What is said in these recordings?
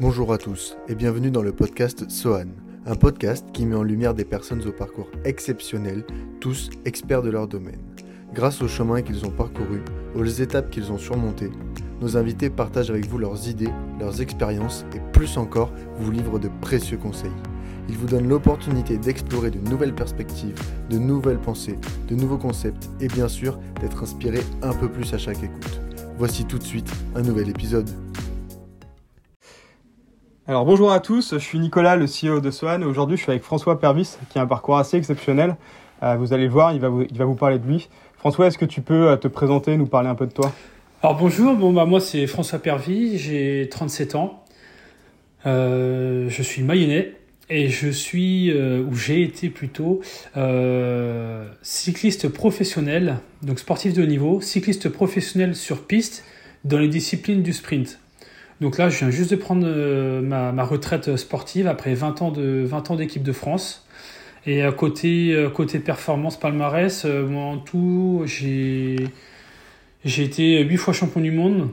Bonjour à tous et bienvenue dans le podcast Sohan, un podcast qui met en lumière des personnes au parcours exceptionnel, tous experts de leur domaine. Grâce au chemin qu'ils ont parcouru, aux étapes qu'ils ont surmontées, nos invités partagent avec vous leurs idées, leurs expériences et plus encore vous livrent de précieux conseils. Ils vous donnent l'opportunité d'explorer de nouvelles perspectives, de nouvelles pensées, de nouveaux concepts et bien sûr d'être inspiré un peu plus à chaque écoute. Voici tout de suite un nouvel épisode. Alors bonjour à tous, je suis Nicolas, le CEO de Swan. Aujourd'hui, je suis avec François Pervis, qui a un parcours assez exceptionnel. Euh, vous allez le voir, il va vous, parler de lui. François, est-ce que tu peux euh, te présenter, nous parler un peu de toi? Alors bonjour, bon, bah, moi c'est François Pervis, j'ai 37 ans. Euh, je suis mayennais et je suis, ou j'ai été plutôt, cycliste professionnel, donc sportif de haut niveau, cycliste professionnel sur piste dans les disciplines du sprint. Donc là, je viens juste de prendre euh, ma, retraite sportive après 20 ans de 20 ans d'équipe de France. Et côté, euh, côté performance palmarès, euh, moi en tout, j'ai j'ai été 8 fois champion du monde.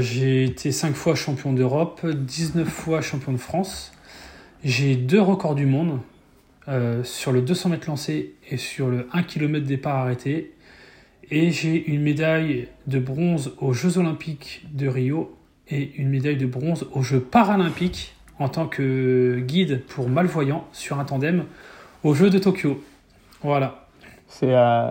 J'ai été 5 fois champion d'Europe, 19 fois champion de France. J'ai deux records du monde sur le 200 mètres lancé et sur le 1 km départ arrêté. Et j'ai une médaille de bronze aux Jeux Olympiques de Rio et une médaille de bronze aux Jeux Paralympiques en tant que guide pour malvoyants sur un tandem aux Jeux de Tokyo. Voilà. C'est euh,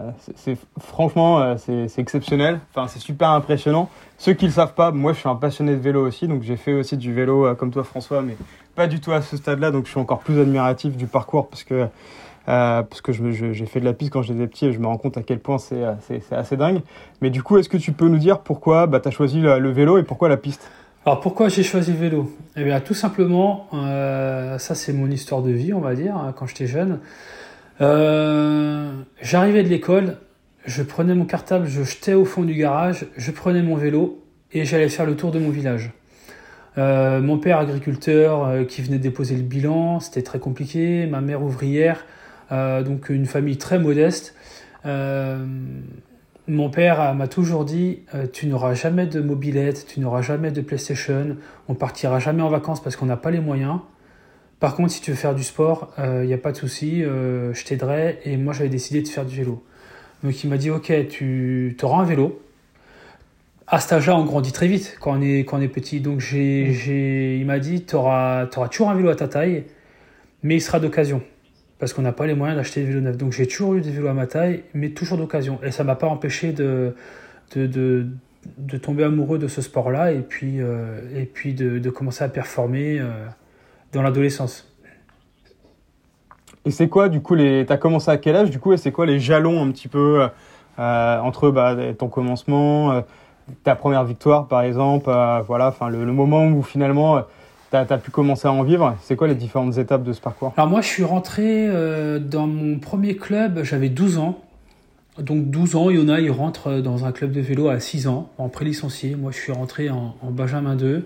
franchement euh, c'est c'est exceptionnel. Enfin, c'est super impressionnant. Ceux qui le savent pas, moi je suis un passionné de vélo aussi, donc j'ai fait aussi du vélo euh, comme toi François, mais pas du tout à ce stade-là, donc je suis encore plus admiratif du parcours parce que euh, parce que j'ai fait de la piste quand j'étais petit et je me rends compte à quel point c'est euh, assez dingue. Mais du coup, est-ce que tu peux nous dire pourquoi bah, tu as choisi le, vélo et pourquoi la piste? Alors pourquoi j'ai choisi le vélo? Eh bien tout simplement, euh, ça c'est mon histoire de vie, on va dire, hein, quand j'étais jeune. J'arrivais de l'école, je prenais mon cartable, je jetais au fond du garage, je prenais mon vélo et j'allais faire le tour de mon village. Mon père agriculteur qui venait déposer le bilan, c'était très compliqué. Ma mère ouvrière, donc une famille très modeste. Euh, mon père euh, m'a toujours dit euh, Tu n'auras jamais de mobilette, tu n'auras jamais de PlayStation, on partira jamais en vacances parce qu'on n'a pas les moyens. Par contre, si tu veux faire du sport, il n'y a pas de souci, euh, je t'aiderai. Et moi, j'avais décidé de faire du vélo. Donc, il m'a dit Ok, tu auras un vélo. À cet âge-là, on grandit très vite quand on est, petit. Donc, j'ai, il m'a dit Tu auras, toujours un vélo à ta taille, mais il sera d'occasion. Parce qu'on n'a pas les moyens d'acheter des vélos neufs. Donc, j'ai toujours eu des vélos à ma taille, mais toujours d'occasion. Et ça ne m'a pas empêché de, de, de, tomber amoureux de ce sport-là et puis, euh, et puis de, de commencer à performer euh, dans l'adolescence. Et c'est quoi du coup les T'as commencé à quel âge du coup et c'est quoi les jalons un petit peu euh, entre bah, ton commencement, ta première victoire par exemple, voilà, enfin le moment où finalement tu as, pu commencer à en vivre. C'est quoi les différentes étapes de ce parcours? Alors moi je suis rentré euh, dans mon premier club, j'avais 12 ans. Donc 12 ans, il y en a, ils rentrent dans un club de vélo à 6 ans, en pré-licencié. Moi je suis rentré en, en Benjamin 2.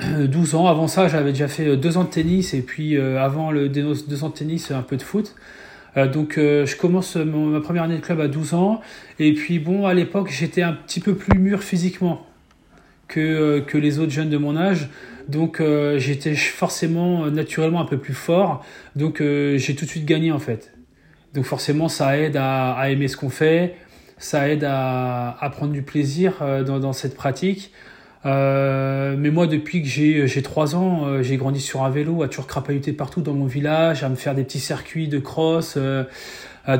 12 ans. Avant ça, j'avais déjà fait deux ans de tennis et puis euh, avant le deux ans de tennis, un peu de foot. Euh, donc euh, je commence ma première année de club à 12 ans et puis bon à l'époque j'étais un petit peu plus mûr physiquement que, euh, que les autres jeunes de mon âge donc euh, j'étais forcément naturellement un peu plus fort donc euh, j'ai tout de suite gagné en fait donc forcément ça aide à, aimer ce qu'on fait ça aide à, à, prendre du plaisir euh, dans, cette pratique euh, mais moi, depuis que j'ai, j'ai 3 ans, euh, j'ai grandi sur un vélo, à toujours crapahuter partout dans mon village, à me faire des petits circuits de cross. Euh,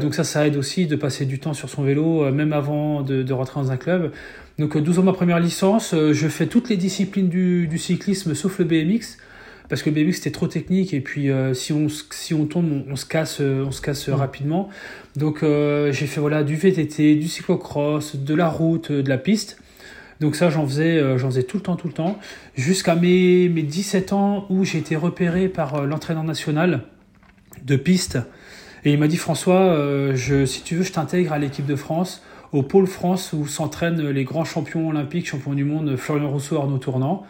donc ça, ça aide aussi de passer du temps sur son vélo, euh, même avant de, rentrer dans un club. Donc 12 ans, ma première licence, euh, je fais toutes les disciplines du, du, cyclisme, sauf le BMX, parce que le BMX c'était trop technique et puis euh, si on si on tombe, on, on se casse, euh, on se casse mmh. rapidement. Donc j'ai fait voilà du VTT, du cyclocross, de la route, de la piste. Donc ça, j'en faisais, euh, j'en faisais tout le temps, tout le temps, jusqu'à mes, mes 17 ans où j'ai été repéré par euh, l'entraîneur national de piste. Et il m'a dit, François, euh, je, si tu veux, je t'intègre à l'équipe de France, au pôle France où s'entraînent les grands champions olympiques, champions du monde, Florian Rousseau, Arnaud Tournant.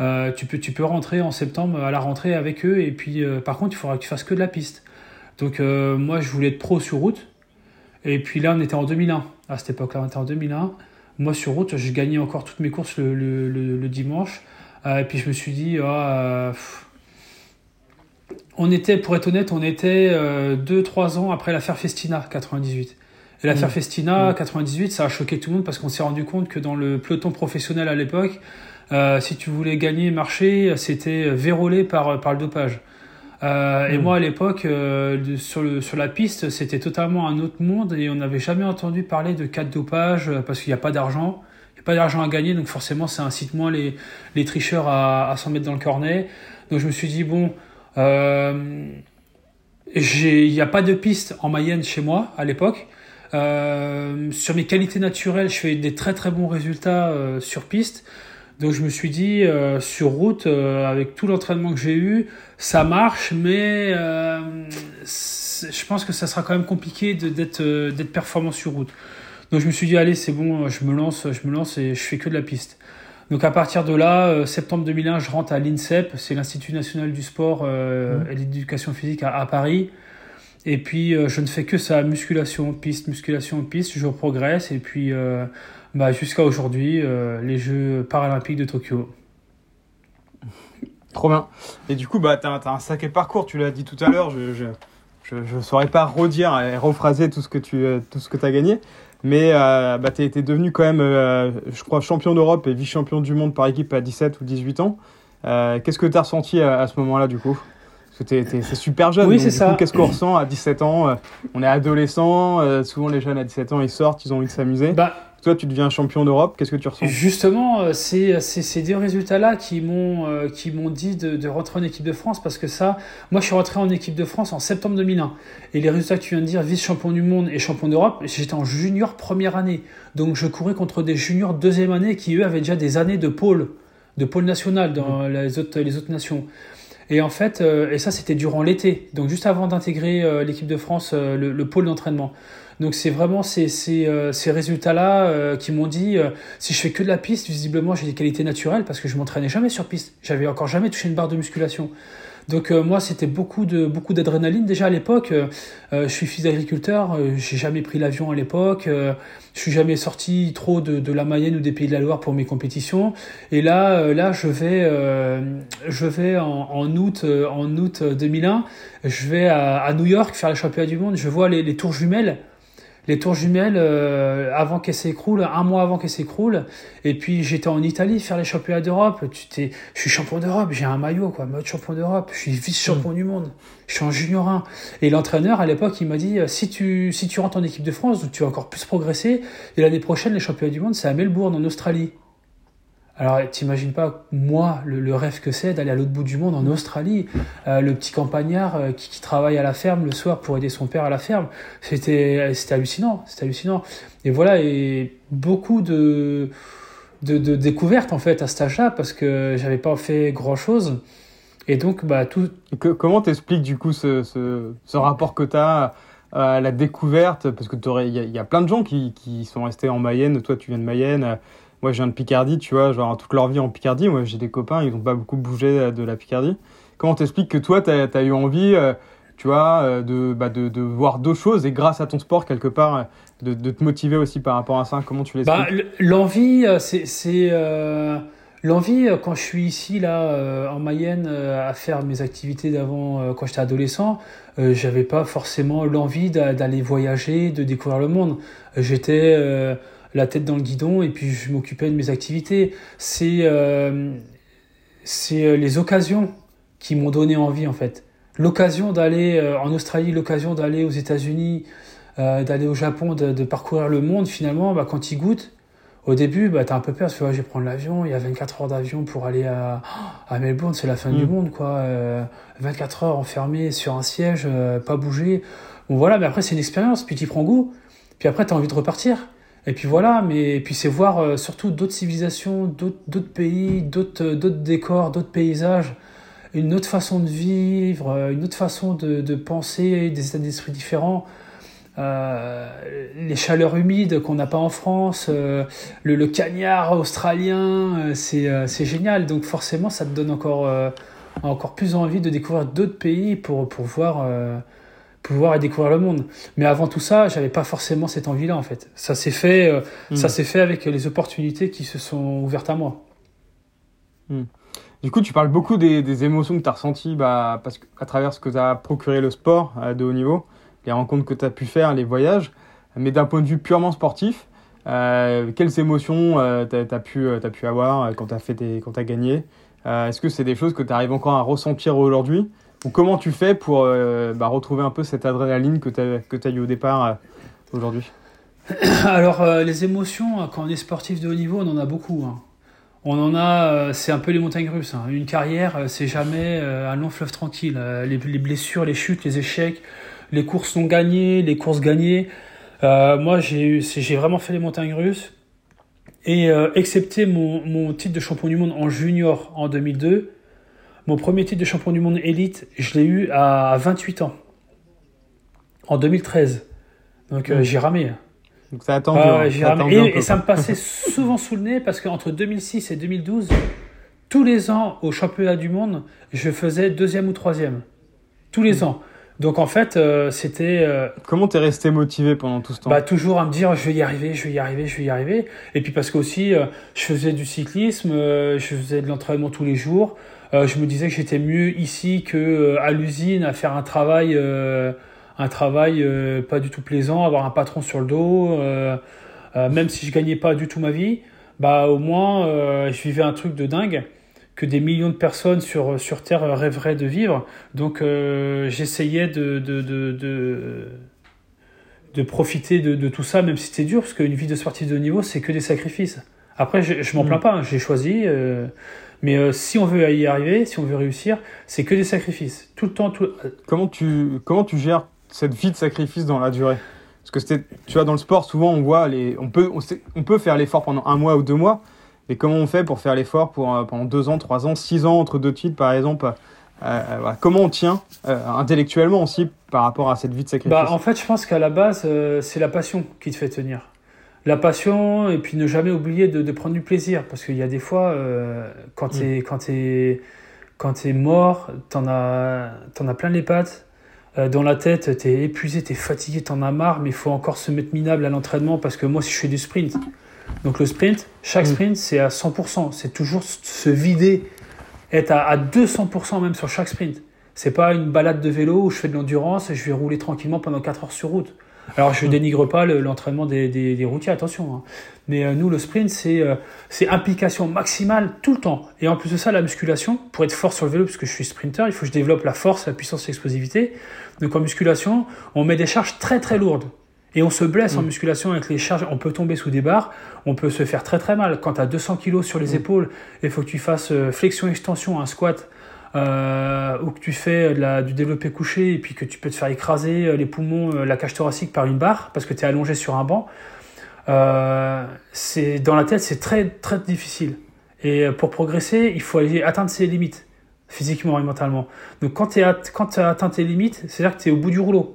Euh, tu, peux, tu peux rentrer en septembre à la rentrée avec eux. Et puis, euh, par contre, il faudra que tu fasses que de la piste. Donc, euh, moi, je voulais être pro sur route. Et puis là, on était en 2001. À cette époque-là, on était en 2001. Moi, sur route, je gagnais encore toutes mes courses le, dimanche. et puis je me suis dit, ah, on était, pour être honnête, on était 2-3 ans après l'affaire Festina 98. Et l'affaire mmh. Festina 98, mmh. ça a choqué tout le monde parce qu'on s'est rendu compte que dans le peloton professionnel à l'époque, si tu voulais gagner, marcher, c'était vérolé par, par le dopage. Euh, et hmm. moi, à l'époque, euh, sur, le, sur la piste, c'était totalement un autre monde et on n'avait jamais entendu parler de cas de dopage euh, parce qu'il n'y a pas d'argent. Il n'y a pas d'argent à gagner, donc forcément, ça incite moins les, les tricheurs à, à s'en mettre dans le cornet. Donc je me suis dit, bon, il n'y a pas de piste en Mayenne chez moi à l'époque. Sur mes qualités naturelles, je fais des très très bons résultats sur piste. Donc je me suis dit, euh, sur route, euh, avec tout l'entraînement que j'ai eu, ça marche, mais euh, je pense que ça sera quand même compliqué d'être performant sur route. Donc je me suis dit, allez, c'est bon, je me lance, je me lance et je fais que de la piste. Donc à partir de là, septembre 2001, je rentre à l'INSEP, c'est l'Institut national du sport mmh. et de l'éducation physique à, à, Paris. Et puis je ne fais que ça, musculation, piste, musculation, piste, je progresse et puis bah, Jusqu'à aujourd'hui, euh, les Jeux paralympiques de Tokyo. Trop bien. Et du coup, bah, tu as, un sacré parcours, tu l'as dit tout à l'heure. Je ne saurais pas redire et rephraser tout ce que tu euh, tout ce que as gagné. Mais euh, bah, tu es, devenu quand même, je crois, champion d'Europe et vice-champion du monde par équipe à 17 ou 18 ans. Qu'est-ce que tu as ressenti à, ce moment-là, du coup? C'est super jeune. Oui, c'est ça. Qu'est-ce qu'on ressent à 17 ans On est adolescent. souvent, les jeunes à 17 ans, ils sortent, ils ont envie de s'amuser. Bah, toi, tu deviens champion d'Europe, qu'est-ce que tu ressens? Justement, euh, c'est ces deux résultats-là qui m'ont euh, qui m'ont dit de, rentrer en équipe de France parce que ça, moi, je suis rentré en équipe de France en septembre 2001 et les résultats que tu viens de dire, vice-champion du monde et champion d'Europe, j'étais en junior première année, donc je courais contre des juniors deuxième année qui eux avaient déjà des années de pôle, de pôle national dans mmh. les autres les autres nations. Et en fait, euh, et ça c'était durant l'été, donc juste avant d'intégrer l'équipe de France, le pôle d'entraînement. Donc c'est vraiment ces, ces, euh, ces résultats-là euh, qui m'ont dit, euh, si je fais que de la piste, visiblement j'ai des qualités naturelles parce que je m'entraînais jamais sur piste. J'avais encore jamais touché une barre de musculation. Donc moi c'était beaucoup de beaucoup d'adrénaline déjà à l'époque. je suis fils d'agriculteur, j'ai jamais pris l'avion à l'époque, je suis jamais sorti trop de, de, la Mayenne ou des Pays de la Loire pour mes compétitions. Et là là je vais je vais en, en août en août 2001, je vais à, à, New York faire les championnats du monde. Je vois les, les tours jumelles les tours jumelles euh, avant qu'elles s'écroulent, un mois avant qu'elles s'écroulent. Et puis j'étais en Italie faire les championnats d'Europe. Tu t'es, je suis champion d'Europe, j'ai un maillot quoi, mode champion d'Europe. Je suis vice-champion mm. du monde. Je suis en junior 1. Et l'entraîneur à l'époque il m'a dit si tu si tu rentres en équipe de France, tu vas encore plus progresser. Et l'année prochaine les championnats du monde c'est à Melbourne en Australie. Alors, t'imagines pas, moi, le, rêve que c'est d'aller à l'autre bout du monde, en Australie, euh, le petit campagnard euh, qui, travaille à la ferme le soir pour aider son père à la ferme. C'était, c'était hallucinant, c'était hallucinant. Et voilà, et beaucoup de, de, découvertes, en fait, à cet parce que j'avais pas fait grand-chose. Et donc, bah, tout... Comment t'expliques, du coup, ce, ce, ce rapport que t'as à la découverte? Parce que il y, y, a plein de gens qui, qui sont restés en Mayenne, toi, tu viens de Mayenne moi, je viens de Picardie, tu vois, genre toute leur vie en Picardie. Moi, j'ai des copains, ils n'ont pas beaucoup bougé de la Picardie. Comment t'expliques que toi, tu as, eu envie, euh, tu vois, euh, bah, de, de, voir d'autres choses et grâce à ton sport, quelque part, de, te motiver aussi par rapport à ça? Comment tu l'expliques? Bah, L'envie, euh, c'est. L'envie, quand je suis ici, là, en Mayenne, à faire mes activités d'avant, quand j'étais adolescent, j'avais pas forcément l'envie d'aller voyager, de découvrir le monde. J'étais la tête dans le guidon et puis je m'occupais de mes activités. C'est euh, c'est euh, les occasions qui m'ont donné envie en fait. L'occasion d'aller euh, en Australie, l'occasion d'aller aux États-Unis, d'aller au Japon, de, parcourir le monde finalement, bah, quand ils goûtent, au début, bah, t'as un peu peur parce que je vais prendre l'avion, il y a 24 heures d'avion pour aller à, à Melbourne, c'est la fin du mm. monde quoi. 24 heures enfermé sur un siège, pas bouger. Bon voilà, mais après c'est une expérience, puis tu prends goût, puis après tu as envie de repartir. Et puis voilà, mais puis c'est voir euh, surtout d'autres civilisations, d'autres pays, d'autres euh, décors, d'autres paysages, une autre façon de vivre, euh, une autre façon de, penser, des états d'esprit différents. Les chaleurs humides qu'on n'a pas en France, le, le, cagnard australien, c'est génial. Donc forcément, ça te donne encore, encore plus envie de découvrir d'autres pays pour, pour voir pouvoir découvrir le monde. Mais avant tout ça, j'avais pas forcément cette envie-là en fait. Ça s'est fait, euh, hmm. ça s'est fait avec les opportunités qui se sont ouvertes à moi. Hmm. Du coup, tu parles beaucoup des, des émotions que tu as ressenties bah, parce que, à travers ce que tu as procuré le sport de haut niveau, les rencontres que tu as pu faire, les voyages. Mais d'un point de vue purement sportif, euh, quelles émotions euh, tu as, pu, as pu avoir quand tu as, fait quand as gagné? Est-ce que c'est des choses que tu arrives encore à ressentir aujourd'hui? Ou comment tu fais pour bah, retrouver un peu cette adrénaline que tu as, eu au départ aujourd'hui? Alors, les émotions, quand on est sportif de haut niveau, on en a beaucoup. Hein. On en a, c'est un peu les montagnes russes. Hein. Une carrière, c'est jamais un long fleuve tranquille. Les, les, blessures, les chutes, les échecs, les courses non gagnées, les courses gagnées. Euh, moi, j'ai vraiment fait les montagnes russes. Et euh, excepté mon, titre de champion du monde en junior en 2002, mon premier titre de champion du monde élite, je l'ai eu à 28 ans, en 2013. Donc euh, j'ai ramé. Donc ça attend. Hein. et, et, ça me passait souvent sous le nez parce qu'entre 2006 et 2012, tous les ans au championnat du monde, je faisais deuxième ou troisième. Tous les mmh. ans. Donc en fait, euh, c'était. Euh, Comment t'es resté motivé pendant tout ce temps? bah, Toujours à me dire je vais y arriver, je vais y arriver, je vais y arriver. Et puis parce qu'aussi, euh, je faisais du cyclisme, je faisais de l'entraînement tous les jours. Je me disais que j'étais mieux ici que à l'usine à faire un travail, un travail pas du tout plaisant, avoir un patron sur le dos. même si je gagnais pas du tout ma vie, bah au moins je vivais un truc de dingue que des millions de personnes sur, sur Terre rêveraient de vivre. Donc euh, j'essayais de, de, de, de, profiter de, tout ça, même si c'était dur, parce qu'une vie de sportif de haut niveau, c'est que des sacrifices. Après, je, je m'en plains mm. pas, hein, j'ai choisi. Euh, mais euh, si on veut y arriver, si on veut réussir, c'est que des sacrifices. Tout le temps. Tout... Comment, tu, comment tu gères cette vie de sacrifice dans la durée? Parce que tu vois, dans le sport, souvent on voit les, on peut, on peut faire l'effort pendant un mois ou deux mois, et comment on fait pour faire l'effort pour, euh, pendant deux ans, trois ans, six ans entre deux titres, par exemple euh, euh, Comment on tient intellectuellement aussi par rapport à cette vie de sacrifice? Bah, En fait, je pense qu'à la base, c'est la passion qui te fait tenir. La passion, et puis ne jamais oublier de, prendre du plaisir. Parce qu'il y a des fois, quand tu es, mm. quand es, mort, tu en, as, en as plein les pattes. dans la tête, tu es épuisé, tu es fatigué, tu en as marre, mais il faut encore se mettre minable à l'entraînement. Parce que moi, si je fais du sprint, donc le sprint, chaque mm. sprint, c'est à 100%. C'est toujours se vider, être à, 200% même sur chaque sprint. C'est pas une balade de vélo où je fais de l'endurance et je vais rouler tranquillement pendant 4 heures sur route. Alors je ne dénigre pas l'entraînement des, routiers, attention. Hein. Mais euh, nous, le sprint, euh, c'est implication maximale tout le temps. Et en plus de ça, la musculation, pour être fort sur le vélo, puisque je suis sprinter, il faut que je développe la force, la puissance, l'explosivité. Donc en musculation, on met des charges très très lourdes. Et on se blesse en mm. musculation avec les charges, on peut tomber sous des barres, on peut se faire très très mal. Quand tu as 200 kg sur les mm. épaules, il faut que tu fasses euh, flexion-extension, un squat, euh, ou que tu fais du développé couché, et puis que tu peux te faire écraser euh, les poumons, la cage thoracique par une barre, parce que tu es allongé sur un banc. dans la tête, c'est très très difficile. Et pour progresser, il faut aller atteindre ses limites, physiquement et mentalement. Donc quand tu as atteint tes limites, c'est-à-dire que tu es au bout du rouleau.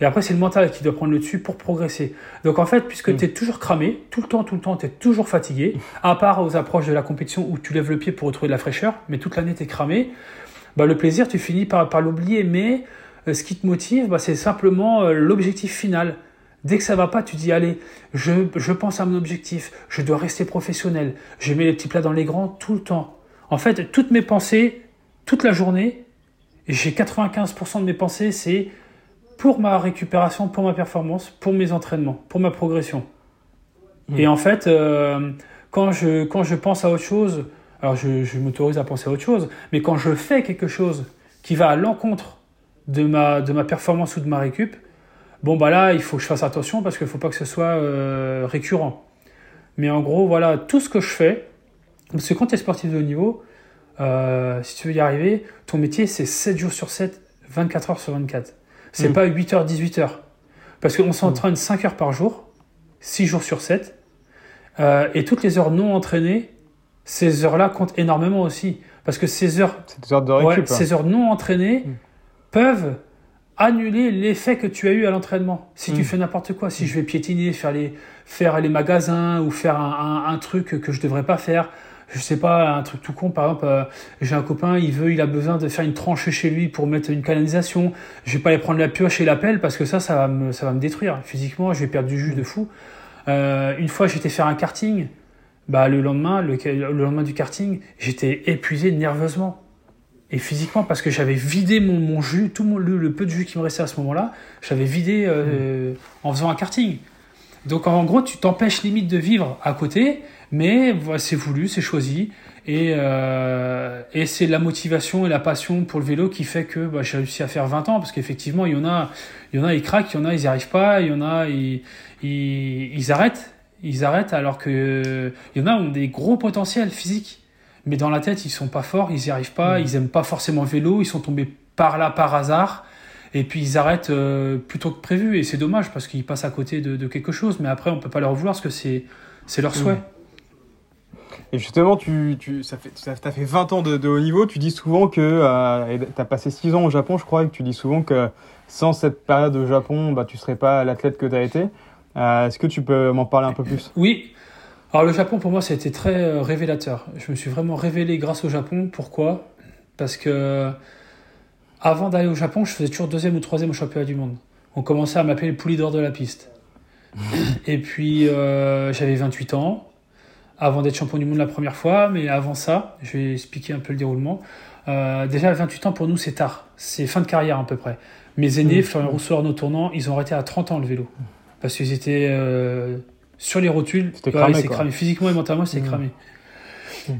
Et après, c'est le mental qui doit prendre le dessus pour progresser. Donc en fait, puisque mm. tu es toujours cramé, tout le temps, tout le temps, tu es toujours fatigué, à part aux approches de la compétition où tu lèves le pied pour retrouver de la fraîcheur, mais toute l'année tu es cramé, bah, le plaisir, tu finis par, par l'oublier. Mais euh, ce qui te motive, bah, c'est simplement euh, l'objectif final. Dès que ça va pas, tu dis allez, je, je pense à mon objectif, je dois rester professionnel, je mets les petits plats dans les grands tout le temps. En fait, toutes mes pensées, toute la journée, j'ai 95% de mes pensées, c'est pour ma récupération, pour ma performance, pour mes entraînements, pour ma progression. Hmm. Et en fait, euh, quand, je, quand je pense à autre chose, alors je, je m'autorise à penser à autre chose, mais quand je fais quelque chose qui va à l'encontre de ma, de ma performance ou de ma récup, bon bah là, il faut que je fasse attention parce qu'il ne faut pas que ce soit euh, récurrent. Mais en gros, voilà, tout ce que je fais, parce que quand tu es sportif de haut niveau, euh, si tu veux y arriver, ton métier c'est 7 jours sur 7, 24 heures sur 24. C'est hmm. pas 8h, 18h. Parce qu'on s'entraîne 5 heures par jour, 6 jours sur 7. Euh, et toutes les heures non entraînées, ces heures-là comptent énormément aussi. Parce que ces heures, heures, de récup, hein. ces heures non entraînées hmm. peuvent annuler l'effet que tu as eu à l'entraînement. Si tu hmm. fais n'importe quoi, si je vais piétiner, faire les, faire les magasins ou faire un, un, un truc que je devrais pas faire, je sais pas, un truc tout con, par exemple, euh, j'ai un copain, il veut, il a besoin de faire une tranchée chez lui pour mettre une canalisation. Je vais pas aller prendre la pioche et la pelle parce que ça, ça va me, ça va me détruire. Physiquement, je vais perdre du jus de fou. Euh, une fois, j'étais faire un karting. bah, le, lendemain, le, le lendemain du karting, j'étais épuisé nerveusement et physiquement parce que j'avais vidé mon, mon jus, tout mon, le, peu de jus qui me restait à ce moment-là, j'avais vidé euh, en faisant un karting. Donc en gros, tu t'empêches limite de vivre à côté, mais voilà, c'est voulu, c'est choisi. Et, euh, et c'est la motivation et la passion pour le vélo qui fait que bah, j'ai réussi à faire 20 ans, parce qu'effectivement, il y en a, il y en a, ils craquent, il y en a, ils n'y arrivent pas, il y en a, ils, ils, ils arrêtent, ils arrêtent alors que il y en a ont des gros potentiels physiques, mais dans la tête, ils sont pas forts, ils n'y arrivent pas, Mm. ils aiment pas forcément le vélo, ils sont tombés par là par hasard. Et puis ils arrêtent euh, plus tôt que prévu et c'est dommage parce qu'ils passent à côté de, de quelque chose. Mais après on peut pas leur vouloir parce que c'est c'est leur souhait. Et justement, tu, tu, ça fait, ça, t'as fait 20 ans de, de haut niveau. Tu dis souvent que euh, tu as passé 6 ans au Japon, je crois, et que tu dis souvent que sans cette période au Japon, bah, tu serais pas l'athlète que tu as été. Euh, Est-ce que tu peux m'en parler un peu plus? Oui. Alors le Japon pour moi ça a été très euh, révélateur. Je me suis vraiment révélé grâce au Japon. Pourquoi? Parce que avant d'aller au Japon, je faisais toujours deuxième ou troisième au championnat du monde. On commençait à m'appeler le poulie d'or de la piste. Et puis euh, j'avais 28 ans avant d'être champion du monde la première fois, mais avant ça, je vais expliquer un peu le déroulement. Euh, déjà, 28 ans pour nous, c'est tard. C'est fin de carrière à peu près. Mes aînés, Mmh. Florian Rousseau, Arnaud Tournant, ils ont arrêté à 30 ans le vélo. Parce qu'ils étaient euh, sur les rotules. C'était cramé, cramé. Physiquement et mentalement, c'est Mmh. cramé.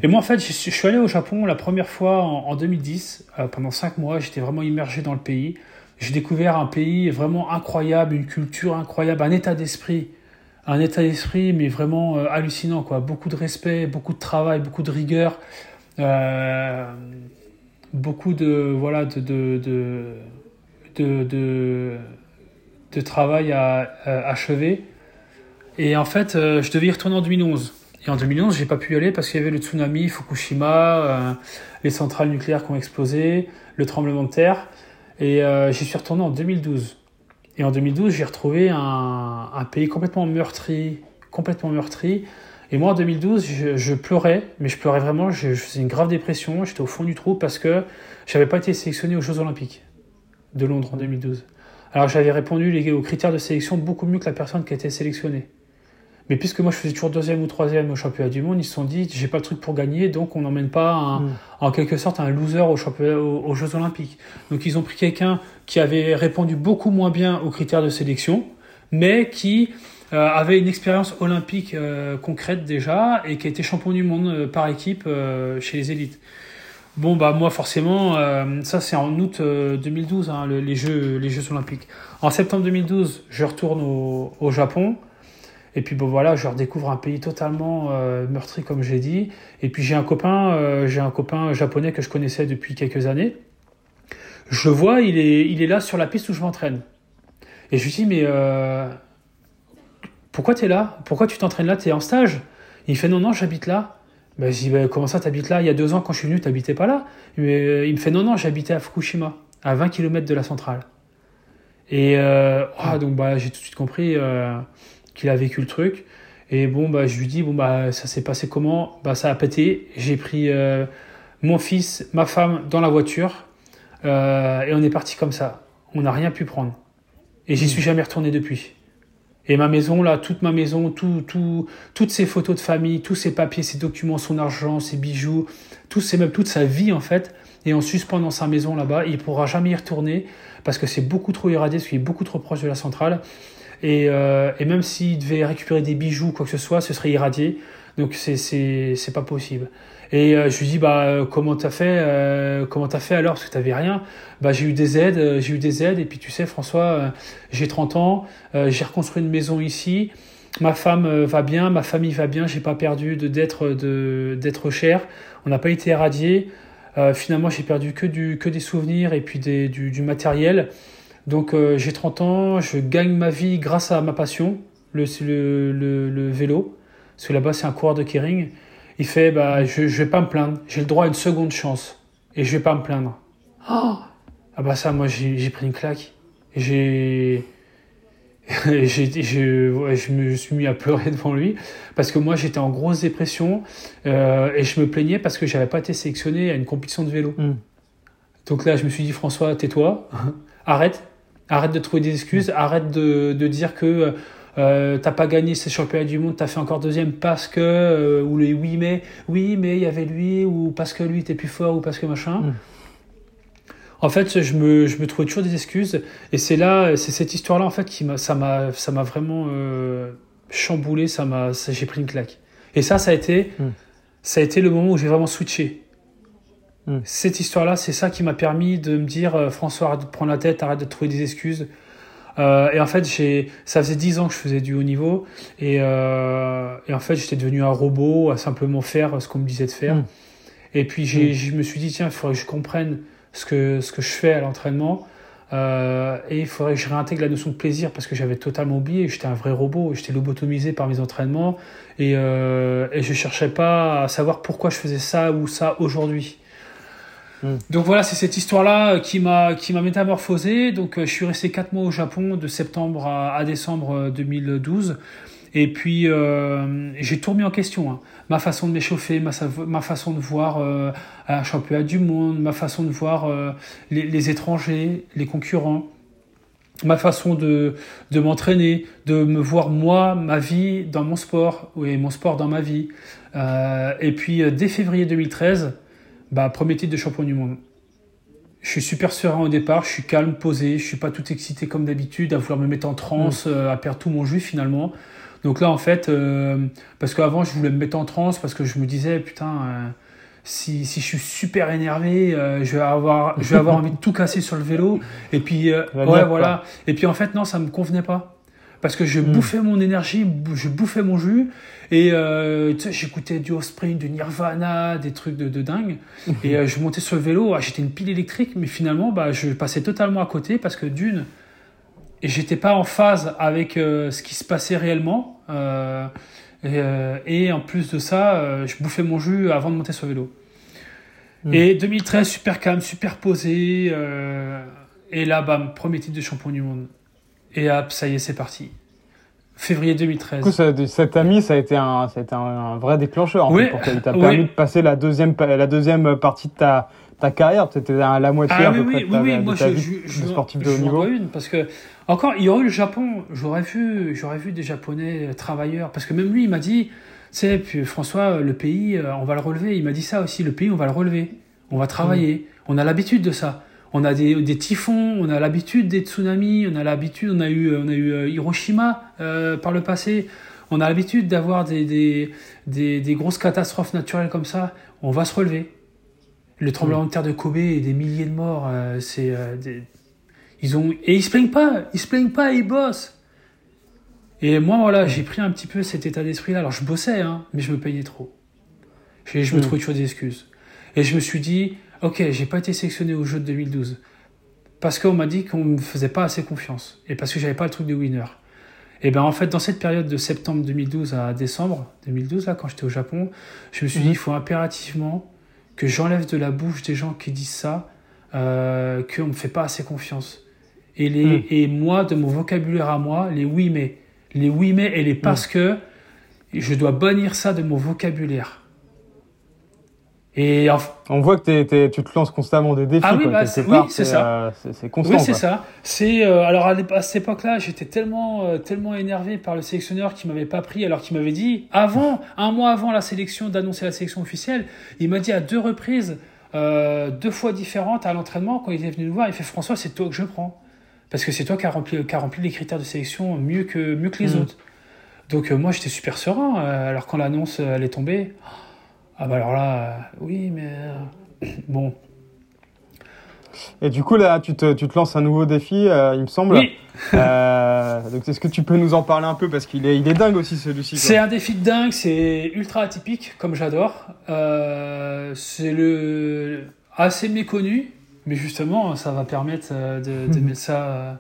Et moi, en fait, je suis allé au Japon la première fois en, en 2010. Euh, pendant 5 mois, j'étais vraiment immergé dans le pays. J'ai découvert un pays vraiment incroyable, une culture incroyable, un état d'esprit. Un état d'esprit, mais vraiment euh, hallucinant, quoi. Beaucoup de respect, beaucoup de travail, beaucoup de rigueur. Euh, beaucoup de, voilà, de, de, de, de, de, travail à, achever. Et en fait, je devais y retourner en 2011. Et en 2011, j'ai pas pu y aller parce qu'il y avait le tsunami, Fukushima, euh, les centrales nucléaires qui ont explosé, le tremblement de terre. Et euh, j'y suis retourné en 2012. Et en 2012, j'ai retrouvé un, pays complètement meurtri, complètement meurtri. Et moi, en 2012, je, pleurais, mais je pleurais vraiment. Je, je faisais une grave dépression. J'étais au fond du trou parce que j'avais pas été sélectionné aux Jeux Olympiques de Londres en 2012. Alors j'avais répondu aux critères de sélection beaucoup mieux que la personne qui a été sélectionnée. Mais puisque moi je faisais toujours deuxième ou troisième au championnat du monde, ils se sont dit j'ai pas le truc pour gagner, donc on n'emmène pas un, Mm. en quelque sorte un loser au championnat, aux, aux Jeux Olympiques. Donc ils ont pris quelqu'un qui avait répondu beaucoup moins bien aux critères de sélection, mais qui euh, avait une expérience olympique euh, concrète déjà et qui a été champion du monde euh, par équipe chez les élites. Bon bah moi forcément, ça c'est en août euh, 2012 hein, le- les jeux les Jeux Olympiques. En septembre 2012, je retourne au, au Japon. Et puis bon voilà, je redécouvre un pays totalement euh, meurtri comme j'ai dit. Et puis j'ai un copain, euh, j'ai un copain japonais que je connaissais depuis quelques années. Je le vois, il est, il est là sur la piste où je m'entraîne. Et je lui dis mais euh, pourquoi tu es là? Pourquoi tu t'entraînes là? Tu es en stage? Il fait non non, j'habite là. Ben, je dis ben, comment ça t'habites là? Il y a deux ans quand je suis venu, t'habitais pas là. Mais, il me fait non non, j'habitais à Fukushima, à 20 km de la centrale. Et ah, donc bah, j'ai tout de suite compris qu'il a vécu le truc. Et bon, bah, je lui dis, bon, bah, ça s'est passé comment? Bah, Ça a pété. J'ai pris euh, mon fils, ma femme dans la voiture. euh, et on est parti comme ça. On n'a rien pu prendre. Et j'y suis jamais retourné depuis. Et ma maison, là, toute ma maison, tout, tout, toutes ses photos de famille, tous ses papiers, ses documents, son argent, ses bijoux, tous ses meubles, toute sa vie, en fait, est en suspens dans sa maison là-bas. Il pourra jamais y retourner parce que c'est beaucoup trop irradié, parce qu'il est beaucoup trop proche de la centrale. Et, euh, et même s'il devait récupérer des bijoux ou quoi que ce soit, ce serait irradié. Donc c'est pas possible. Et euh, je lui dis bah euh, comment t'as fait comment t'as fait alors? Parce que t'avais rien. Bah j'ai eu des aides j'ai eu des aides et puis tu sais François j'ai 30 ans j'ai reconstruit une maison ici. Ma femme va bien, ma famille va bien, j'ai pas perdu d'être d'être cher. On n'a pas été irradié. Euh, finalement j'ai perdu que du que des souvenirs et puis des, du, du matériel. Donc euh, j'ai 30 ans, je gagne ma vie grâce à ma passion, le, le, le, le vélo. Parce que là-bas, c'est un coureur de Kering. Il fait, bah, je, je vais pas me plaindre. J'ai le droit à une seconde chance. Et je vais pas me plaindre. Oh ah bah ça, moi, j'ai pris une claque. Et J'ai... je, je me suis mis à pleurer devant lui parce que moi j'étais en grosse dépression euh, et je me plaignais parce que j'avais pas été sélectionné à une compétition de vélo. Mm. Donc là je me suis dit François tais-toi, arrête, arrête de trouver des excuses, arrête de, de dire que euh, t'as pas gagné ces championnats du monde, t'as fait encore deuxième parce que, euh, ou les oui mais, oui mais il y avait lui, ou parce que lui était plus fort, ou parce que machin. Mm. En fait, je me, je me trouvais toujours des excuses, et c'est là, c'est cette histoire-là en fait qui m'a, ça m'a, ça m'a vraiment euh, chamboulé, ça m'a, j'ai pris une claque. Et ça, ça a été, Mm. ça a été le moment où j'ai vraiment switché. Mm. Cette histoire-là, c'est ça qui m'a permis de me dire, euh, François, arrête de te prendre la tête, arrête de te trouver des excuses. Euh, et en fait, j'ai, ça faisait 10 ans que je faisais du haut niveau. Et, euh, et en fait, j'étais devenu un robot à simplement faire ce qu'on me disait de faire. Mm. Et puis, j'ai, Mm. je me suis dit, tiens, il faudrait que je comprenne ce que, ce que je fais à l'entraînement. Euh, et il faudrait que je réintègre la notion de plaisir parce que j'avais totalement oublié. J'étais un vrai robot. J'étais lobotomisé par mes entraînements. Et, euh, et je cherchais pas à savoir pourquoi je faisais ça ou ça aujourd'hui. Mm. Donc voilà, c'est cette histoire-là qui m'a qui m'a métamorphosé. Donc euh, je suis resté quatre mois au Japon de septembre à, décembre euh, 2012. Et puis euh, j'ai tout remis en question. hein. Ma façon de m'échauffer, ma, façon de voir euh, un championnat du monde, ma façon de voir euh, les, étrangers, les concurrents, ma façon de, de m'entraîner, de me voir moi, ma vie dans mon sport, et mon sport dans ma vie. Euh, et puis euh, dès février 2013, bah, premier titre de champion du monde. Je suis super serein au départ, je suis calme, posé, je suis pas tout excité comme d'habitude, à vouloir me mettre en transe, euh, à perdre tout mon jus finalement. Donc là, en fait, euh, parce qu'avant, je voulais me mettre en transe parce que je me disais, putain, euh, si, si je suis super énervé, euh, je vais avoir, je vais avoir envie de tout casser sur le vélo. Et puis, euh, ouais, voilà. Et puis en fait, non, ça me convenait pas. Parce que je Hmm. bouffais mon énergie, je bouffais mon jus, et euh, j'écoutais du Offspring, du Nirvana, des trucs de, de dingue. Et euh, je montais sur le vélo, ah, j'étais une pile électrique, mais finalement, bah, je passais totalement à côté parce que d'une, et j'étais pas en phase avec euh, ce qui se passait réellement. et, et en plus de ça, je bouffais mon jus avant de monter sur le vélo. Mm. Et 2013, super calme, super posé. et là, bam, premier titre de champion du monde. Et hop, ça y est, c'est parti. Février 2013. Du coup, ça- cet ami, ça a été un, ça a été un, un vrai déclencheur en Oui, fait, pour. Il t'a oui. permis de passer la deuxième, la deuxième partie de ta, ta carrière. Tu étais à la moitié Ah à oui, peu près oui, de oui, ta, oui, de moi ta je, vie je, de je- sportif de haut niveau. une parce que encore il y aurait eu le Japon, j'aurais vu, j'aurais vu des Japonais euh, travailleurs parce que même lui il m'a dit, tu sais, puis François, le pays, euh, on va le relever. Il m'a dit ça aussi, le pays, on va le relever, on va travailler, on a l'habitude de ça. On a des, des typhons, on a l'habitude des tsunamis, on a l'habitude, on a eu, on a eu euh, Hiroshima euh, par le passé. On a l'habitude d'avoir des, des, des, des grosses catastrophes naturelles comme ça. On va se relever. Le tremblement de terre de Kobe et des milliers de morts, euh, c'est euh, des- ils ont et ils se plaignent pas, ils se plaignent pas, ils bossent. Et moi voilà, j'ai pris un petit peu cet état d'esprit là. Alors je bossais, hein, mais je me payais trop. Je, je me Mm. trouvais toujours des excuses. Et je me suis dit, ok, j'ai pas été sélectionné au jeu de 2012 parce qu'on m'a dit qu'on me faisait pas assez confiance et parce que j'avais pas le truc de winner. Et ben en fait, dans cette période de septembre 2012 à décembre 2012, là, quand j'étais au Japon, je me suis dit, Mhm. il faut impérativement que j'enlève de la bouche des gens qui disent ça, euh, qu'on me fait pas assez confiance. Et, les, Mhm. et moi, de mon vocabulaire à moi, les oui mais, les oui mais et les parce que, je dois bannir ça de mon vocabulaire. Et en, On voit que tu te lances constamment des défis. Ah oui, bah, c'est- oui, c'est ça. euh, c'est constant. Oui, c'est ça. C'est euh, alors à, cette époque-là, j'étais tellement euh, tellement énervé par le sélectionneur qui m'avait pas pris alors qu'il m'avait dit avant un mois avant la sélection d'annoncer la sélection officielle, il m'a dit à deux reprises, euh, deux fois différentes à l'entraînement quand il était venu nous voir, il fait François, c'est toi que je prends parce que c'est toi qui as rempli qui a rempli les critères de sélection mieux que mieux que les Mm. autres. Donc euh, moi j'étais super serein euh, alors quand l'annonce elle est tombée, ah bah alors là euh, oui mais euh, bon Et du coup, là, tu te, tu te lances un nouveau défi, euh, il me semble. oui. Euh, donc, est-ce que tu peux nous en parler un peu? Parce qu'il est, il est dingue aussi, celui-ci. C'est un défi de dingue, c'est ultra atypique, comme j'adore. Euh, c'est le assez méconnu, mais justement, ça va permettre de, mettre ça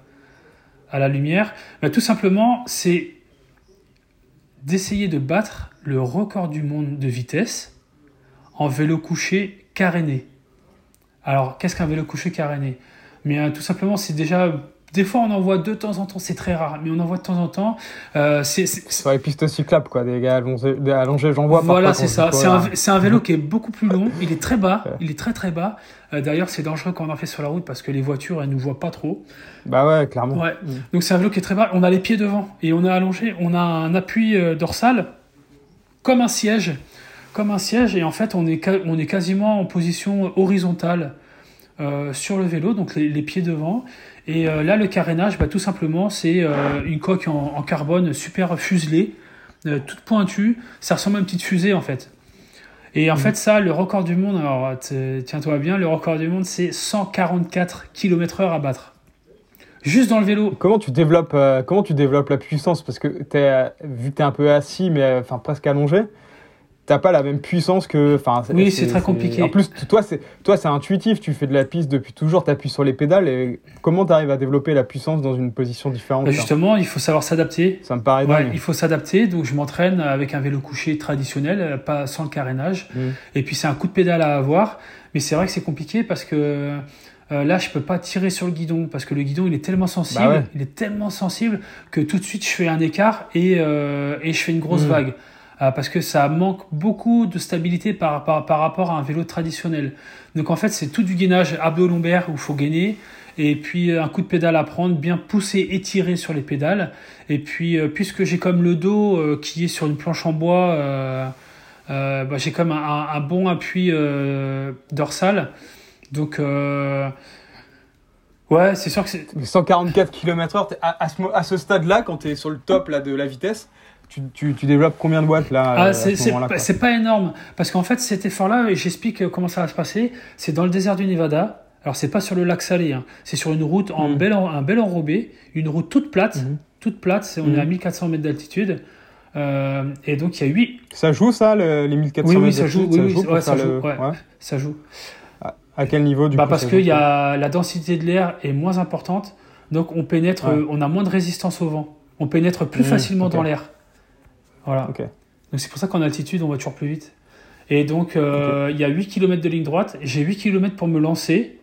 à la lumière. Mais tout simplement, c'est d'essayer de battre le record du monde de vitesse en vélo couché caréné. Alors, qu'est-ce qu'un vélo couché caréné? Mais euh, tout simplement, c'est déjà des fois, on en voit de temps en temps, c'est très rare, mais on en voit de temps en temps. Euh, c'est, Sur les pistes cyclables, quoi, des gars allongés, allongés j'en vois voilà, parfois c'est ça. C'est un, vélo qui est beaucoup plus long. Il est très bas. Ouais. Il est très très bas. Euh, D'ailleurs, c'est dangereux quand on en fait sur la route parce que les voitures, elles nous voient pas trop. Bah ouais, clairement. Ouais. Donc c'est un vélo qui est très bas. On a les pieds devant et on a allongé. On a un appui euh, dorsal comme un siège, comme un siège. Et en fait, on est on est quasiment en position horizontale euh, sur le vélo, donc les, les pieds devant. Et euh, là, le carénage, bah, tout simplement, c'est euh, une coque en, en carbone super fuselée, toute pointue. Ça ressemble à une petite fusée en fait. Et en fait, ça, le record du monde, alors tiens-toi bien, le record du monde, c'est 144 km/h à battre. Juste dans le vélo. Comment tu développes, euh, comment tu développes la puissance? Parce que vu que tu es un peu assis, mais euh, enfin presque allongé, t'as pas la même puissance que. enfin, Oui, c'est très compliqué. En plus, toi, c'est toi, c'est intuitif. Tu fais de la piste depuis toujours. Tu appuies sur les pédales. Et comment tu arrives à développer la puissance dans une position différente Bah, justement, il faut savoir s'adapter. Ça me paraît Ouais, dingue. il faut s'adapter. Donc, je m'entraîne avec un vélo couché traditionnel, pas sans le carénage. Mm. Et puis, c'est un coup de pédale à avoir. Mais c'est vrai que c'est compliqué parce que euh, là, je peux pas tirer sur le guidon parce que le guidon, il est tellement sensible. Bah ouais. Il est tellement sensible que tout de suite, je fais un écart et, euh, et je fais une grosse Mm. vague. Euh, parce que ça manque beaucoup de stabilité par, par, par rapport à un vélo traditionnel. Donc, en fait, c'est tout du gainage abdo-lombaire où il faut gainer. Et puis euh, un coup de pédale à prendre, bien pousser et tirer sur les pédales. Et puis euh, puisque j'ai comme le dos qui est sur une planche en bois, bah, j'ai comme un, bon appui dorsal. Donc ouais, c'est sûr que c'est 144 km/h, à ce stade-là, quand tu es sur le top là, de la vitesse, tu, tu, tu développes combien de watts là Ah, euh, c'est ce pas, énorme. Parce qu'en fait, cet effort-là, et j'explique euh, comment ça va se passer, c'est dans le désert du Nevada. Alors, c'est pas sur le lac Salé, hein. c'est sur une route en Mhm. bel, en- un bel enrobé, une route toute plate, Mhm. toute plate, on est à 1400 mètres d'altitude. Euh, et donc, il y a 8, Ça joue ça, le- les 1400 Oui, oui, mètres ça d'altitude, oui, oui, ouais, ça faire le- joue, ouais. ça joue. À quel niveau du Bah, coup parce ça que y a, la densité de l'air est moins importante, donc on pénètre, Ouais. euh, on a moins de résistance au vent. On pénètre plus Mhm, facilement dans l'air. Voilà. Donc c'est pour ça qu'en altitude, on va toujours plus vite. Et donc, euh, il y a 8 km de ligne droite. J'ai 8 km pour me lancer.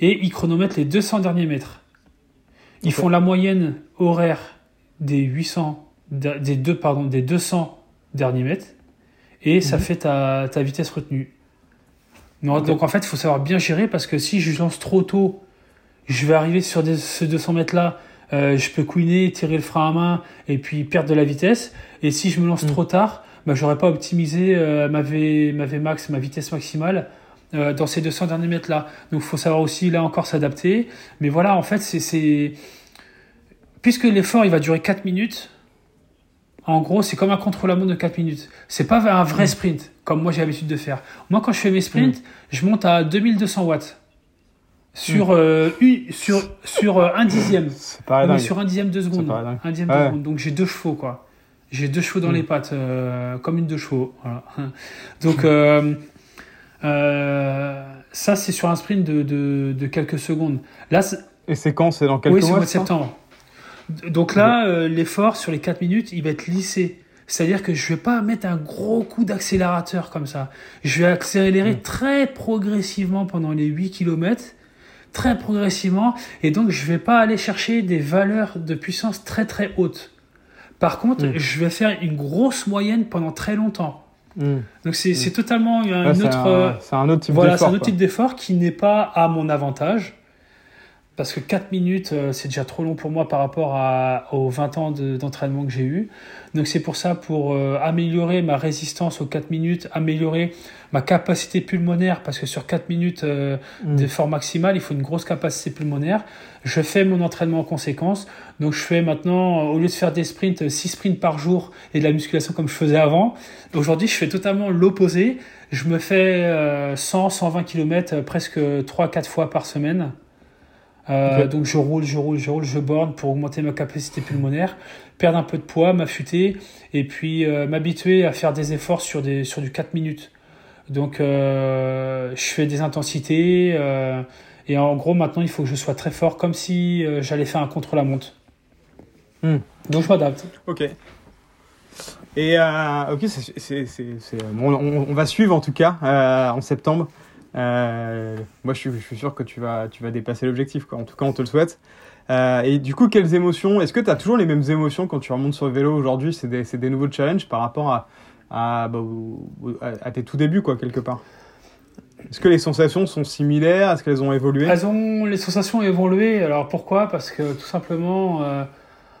Et ils chronomètrent les 200 derniers mètres. Ils font la moyenne horaire des 800, des, deux, pardon, des 200 derniers mètres. Et ça Mhm. fait ta, ta vitesse retenue. Donc en fait, il faut savoir bien gérer parce que si je lance trop tôt, je vais arriver sur des, ces 200 mètres-là, euh, je peux couiner, tirer le frein à main et puis perdre de la vitesse. Et si je me lance Mm. trop tard, bah, j'aurais pas optimisé euh, ma, v, ma Vmax, ma vitesse maximale euh, dans ces 200 derniers mètres-là. Donc il faut savoir aussi là encore s'adapter. Mais voilà, en fait, c'est-. Puisque l'effort il va durer 4 minutes, en gros, c'est comme un contre-la-montre de 4 minutes. C'est pas un vrai Mm. sprint, comme moi j'ai l'habitude de faire. Moi, quand je fais mes sprints, je monte à 2200 watts. Sur, euh, une- sur, sur euh, un dixième. C'est pas On est sur un dixième de seconde. Un dixième Ouais. de seconde. Donc j'ai deux chevaux, quoi. J'ai deux chevaux dans Mm. les pattes, euh, comme une deux chevaux. Voilà. Donc euh, euh, ça, c'est sur un sprint de, de, de quelques secondes. Là, Et c'est quand? C'est dans quelques oui, c'est au mois mois de septembre. Donc là, euh, l'effort sur les 4 minutes, il va être lissé. C'est-à-dire que je vais pas mettre un gros coup d'accélérateur comme ça. Je vais accélérer Mm. très progressivement pendant les 8 km, très progressivement, et donc je vais pas aller chercher des valeurs de puissance très très hautes. Par contre, Mm. je vais faire une grosse moyenne pendant très longtemps. Hmm. Donc c'est c'est totalement une Ouais, autre... un- un, autre type voilà, c'est d'effort. un autre quoi. type d'effort qui n'est pas à mon avantage. Parce que 4 minutes, euh, c'est déjà trop long pour moi par rapport à, aux 20 ans de- d'entraînement que j'ai eu. Donc c'est pour ça, pour euh, améliorer ma résistance aux 4 minutes, améliorer ma capacité pulmonaire, parce que sur 4 minutes euh, Hmm. d'effort maximal, il faut une grosse capacité pulmonaire. Je fais mon entraînement en conséquence. Donc je fais maintenant, euh, au lieu de faire des sprints, 6 sprints par jour et de la musculation comme je faisais avant, aujourd'hui je fais totalement l'opposé. Je me fais euh, 100, 120 km presque 3-4 fois par semaine. Euh. Donc je roule, je roule, je roule, je borne pour augmenter ma capacité pulmonaire, perdre un peu de poids, m'affûter et puis euh, m'habituer à faire des efforts sur, des, sur du 4 minutes. Donc euh, je fais des intensités et en gros maintenant il faut que je sois très fort comme si j'allais faire un contre-la-montre. Hmm. Donc je m'adapte. Ok. Et ok, c'est, on, on va suivre en tout cas en septembre. Moi, je suis, sûr que tu vas, tu vas dépasser l'objectif. En tout cas, on te le souhaite. et du coup, quelles émotions Est-ce que tu as toujours les mêmes émotions quand tu remontes sur le vélo aujourd'hui? C'est des, nouveaux challenges par rapport bah, à, tes tout débuts, quoi, quelque part? Est-ce que les sensations sont similaires? Est-ce qu'elles ont évolué? Elles ont les sensations ont évolué. Alors pourquoi? Parce que tout simplement, euh,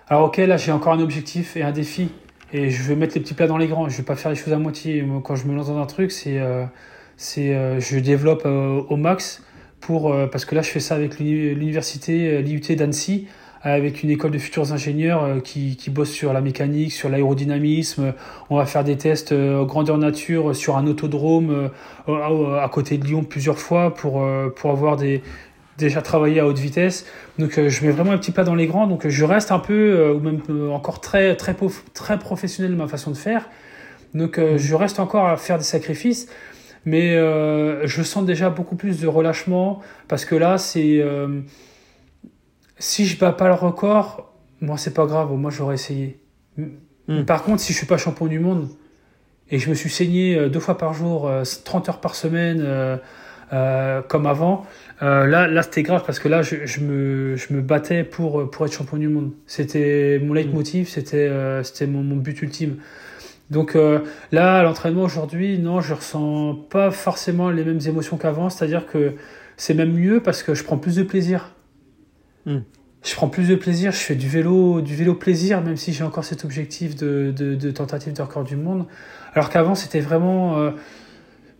alors ok, là j'ai encore un objectif et un défi, et je vais mettre les petits plats dans les grands. Je vais pas faire les choses à moitié. quand je me lance dans un truc, c'est euh, c'est euh, je développe au max pour parce que là je fais ça avec l'université l'IUT d'Annecy avec une école de futurs ingénieurs euh, qui, qui bosse sur la mécanique, sur l'aérodynamisme. On va faire des tests euh, grandeur nature sur un autodrome euh, à côté de Lyon plusieurs fois pour, pour avoir des, déjà travaillé à haute vitesse. Donc je mets vraiment un petit pas dans les grands. Donc je reste un peu, ou même encore très, très, très professionnel de ma façon de faire. Donc mmh. je reste encore à faire des sacrifices. Mais je sens déjà beaucoup plus de relâchement parce que là, c'est si je bats pas le record, moi c'est pas grave, moi j'aurais essayé. Hmm. Par contre, si je suis pas champion du monde et je me suis saigné euh, deux fois par jour, 30 euh, heures par semaine, euh, comme avant, là, là c'était grave parce que là je, je, me, je me battais pour, pour être champion du monde. C'était mon leitmotiv, hmm. c'était c'était mon, mon, but ultime. Donc là, à l'entraînement aujourd'hui, non, je ressens pas forcément les mêmes émotions qu'avant, c'est-à-dire que c'est même mieux parce que je prends plus de plaisir. Hmm. Je prends plus de plaisir, je fais du vélo, du vélo plaisir, même si j'ai encore cet objectif de, de, tentative de record du monde. Alors qu'avant, c'était vraiment. Euh,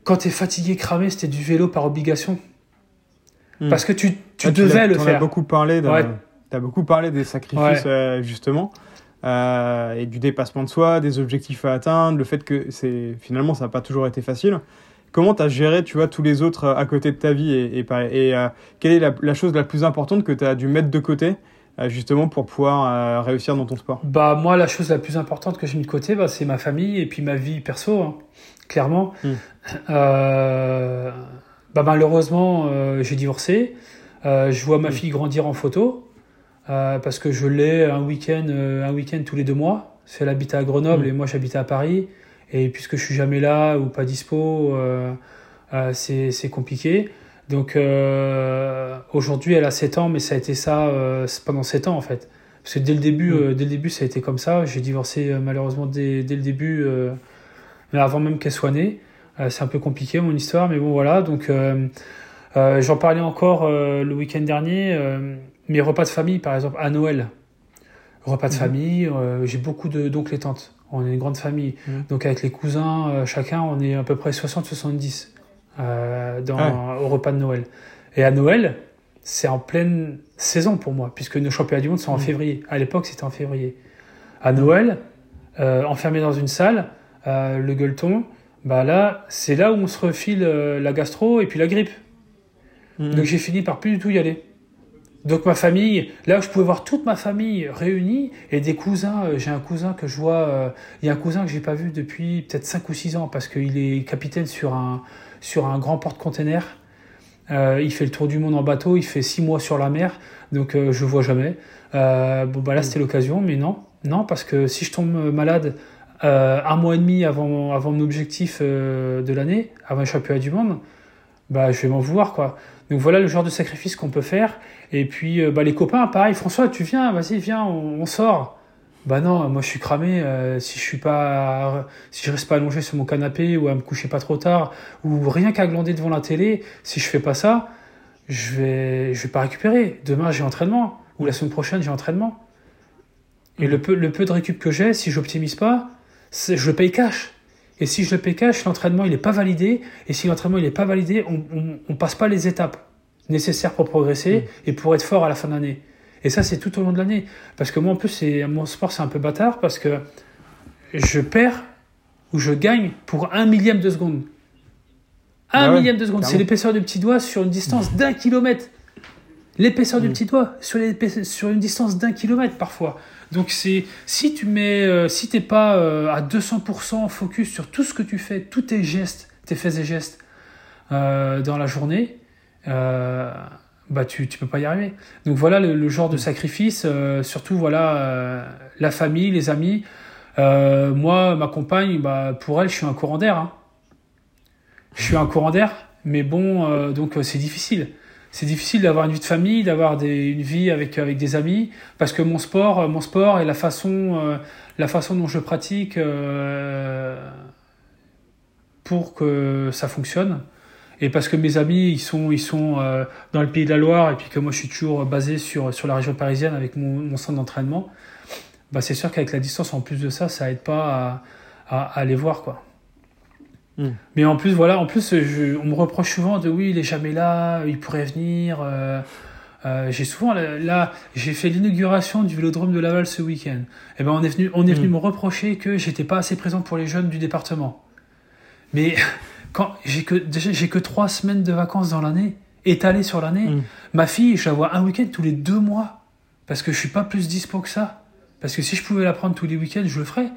quand tu es fatigué, cramé, c'était du vélo par obligation. Hmm. Parce que tu, tu devais le faire. As beaucoup parlé de, as beaucoup parlé des sacrifices, euh, justement, euh, et du dépassement de soi, des objectifs à atteindre, le fait que c'est finalement, ça n'a pas toujours été facile. Comment tu as géré, tu vois, tous les autres euh, à côté de ta vie et, et, euh, quelle est la, chose la plus importante que tu as dû mettre de côté justement pour pouvoir réussir dans ton sport? Bah moi, la chose la plus importante que j'ai mis de côté, bah, c'est ma famille et puis ma vie perso, hein, clairement. Hmm. bah malheureusement, j'ai divorcé. je vois ma hmm. fille grandir en photo parce que je l'ai un week-end, un week-end tous les deux mois. Elle habite à Grenoble hmm. et moi j'habite à Paris. Et puisque je suis jamais là ou pas dispo, euh, euh, c'est compliqué. Donc euh, aujourd'hui, elle a 7 ans, mais ça a été ça pendant 7 ans en fait. Parce que dès le début, mm. dès le début ça a été comme ça. J'ai divorcé malheureusement dès, dès, le début, mais avant même qu'elle soit née. c'est un peu compliqué mon histoire, mais bon voilà. Donc j'en parlais encore le week-end dernier. Mes repas de famille, par exemple, à Noël. Repas de mm. famille, j'ai beaucoup d'oncles et tantes on est une grande famille. Mmh. Donc avec les cousins, euh, chacun, on est à peu près 60-70 euh, ah au repas de Noël. Et à Noël, c'est en pleine saison pour moi, puisque nos championnats du monde sont en mmh. février. À l'époque, c'était en février. À Noël, euh, enfermé dans une salle, le gueuleton, bah là, c'est là où on se refile la gastro et puis la grippe. Donc j'ai fini par plus du tout y aller. Donc ma famille, là je pouvais voir toute ma famille réunie et des cousins, euh, j'ai un cousin que je vois, euh, il y a un cousin que j'ai pas vu depuis peut-être 5 ou 6 ans parce qu'il est capitaine sur un, sur un grand porte-container. Euh, il fait le tour du monde en bateau, il fait 6 mois sur la mer, donc je vois jamais. bon bah là c'était l'occasion, mais non, non parce que si je tombe malade un mois et demi avant, avant mon objectif de l'année, avant le championnat du monde, bah je vais m'en vouloir quoi. Donc voilà le genre de sacrifice qu'on peut faire. Et puis euh, bah, les copains, pareil, François, tu viens, vas-y, viens, on, sort. Bah non, moi je suis cramé. Euh, si je suis pas, si je reste pas allongé sur mon canapé ou à me coucher pas trop tard ou rien qu'à glander devant la télé, si je fais pas ça, je vais, je vais pas récupérer. Demain j'ai entraînement ou la semaine prochaine j'ai entraînement. Et le peu, le peu de récup que j'ai, si j'optimise pas, je le paye cash. Et si je le paye cash, l'entraînement il n'est pas validé. Et si l'entraînement il n'est pas validé, on, on, passe pas les étapes nécessaires pour progresser mm. et pour être fort à la fin de l'année. Et ça, c'est tout au long de l'année. Parce que moi, en plus, c'est, mon sport, c'est un peu bâtard parce que je perds ou je gagne pour un millième de seconde. Un ah millième de seconde. C'est l'épaisseur du petit doigt sur une distance d'un kilomètre. L'épaisseur du mm. petit doigt sur, sur une distance d'un kilomètre parfois. Donc c'est si tu mets, euh, si t'es pas euh, à 200% focus sur tout ce que tu fais, tous tes gestes, tes faits et gestes euh, dans la journée, bah tu tu peux pas y arriver. Donc voilà le, genre de sacrifice, surtout voilà la famille, les amis. moi, ma compagne, bah pour elle, je suis un courant d'air. Hein. Je suis un courant d'air Mais bon, donc c'est difficile. C'est difficile d'avoir une vie de famille, d'avoir une vie avec, avec des amis, parce que mon sport, mon sport et la façon, la façon dont je pratique pour que ça fonctionne, et parce que mes amis ils sont ils sont euh, dans le pays de la Loire et puis que moi je suis toujours basé sur sur la région parisienne avec mon, mon centre d'entraînement bah c'est sûr qu'avec la distance en plus de ça ça aide pas à, à, aller voir quoi hmm. mais en plus voilà en plus je, on me reproche souvent de oui il est jamais là il pourrait venir euh, euh, j'ai souvent là, j'ai fait l'inauguration du vélodrome de Laval ce week-end. Et eh ben on est venu on est venu hmm. me reprocher que j'étais pas assez présent pour les jeunes du département. Mais quand j'ai que j'ai que trois semaines de vacances dans l'année, étalées sur l'année. Mm. Ma fille, je la vois un week-end tous les deux mois parce que je suis pas plus dispo que ça. Parce que si je pouvais la prendre tous les week-ends, je le ferais.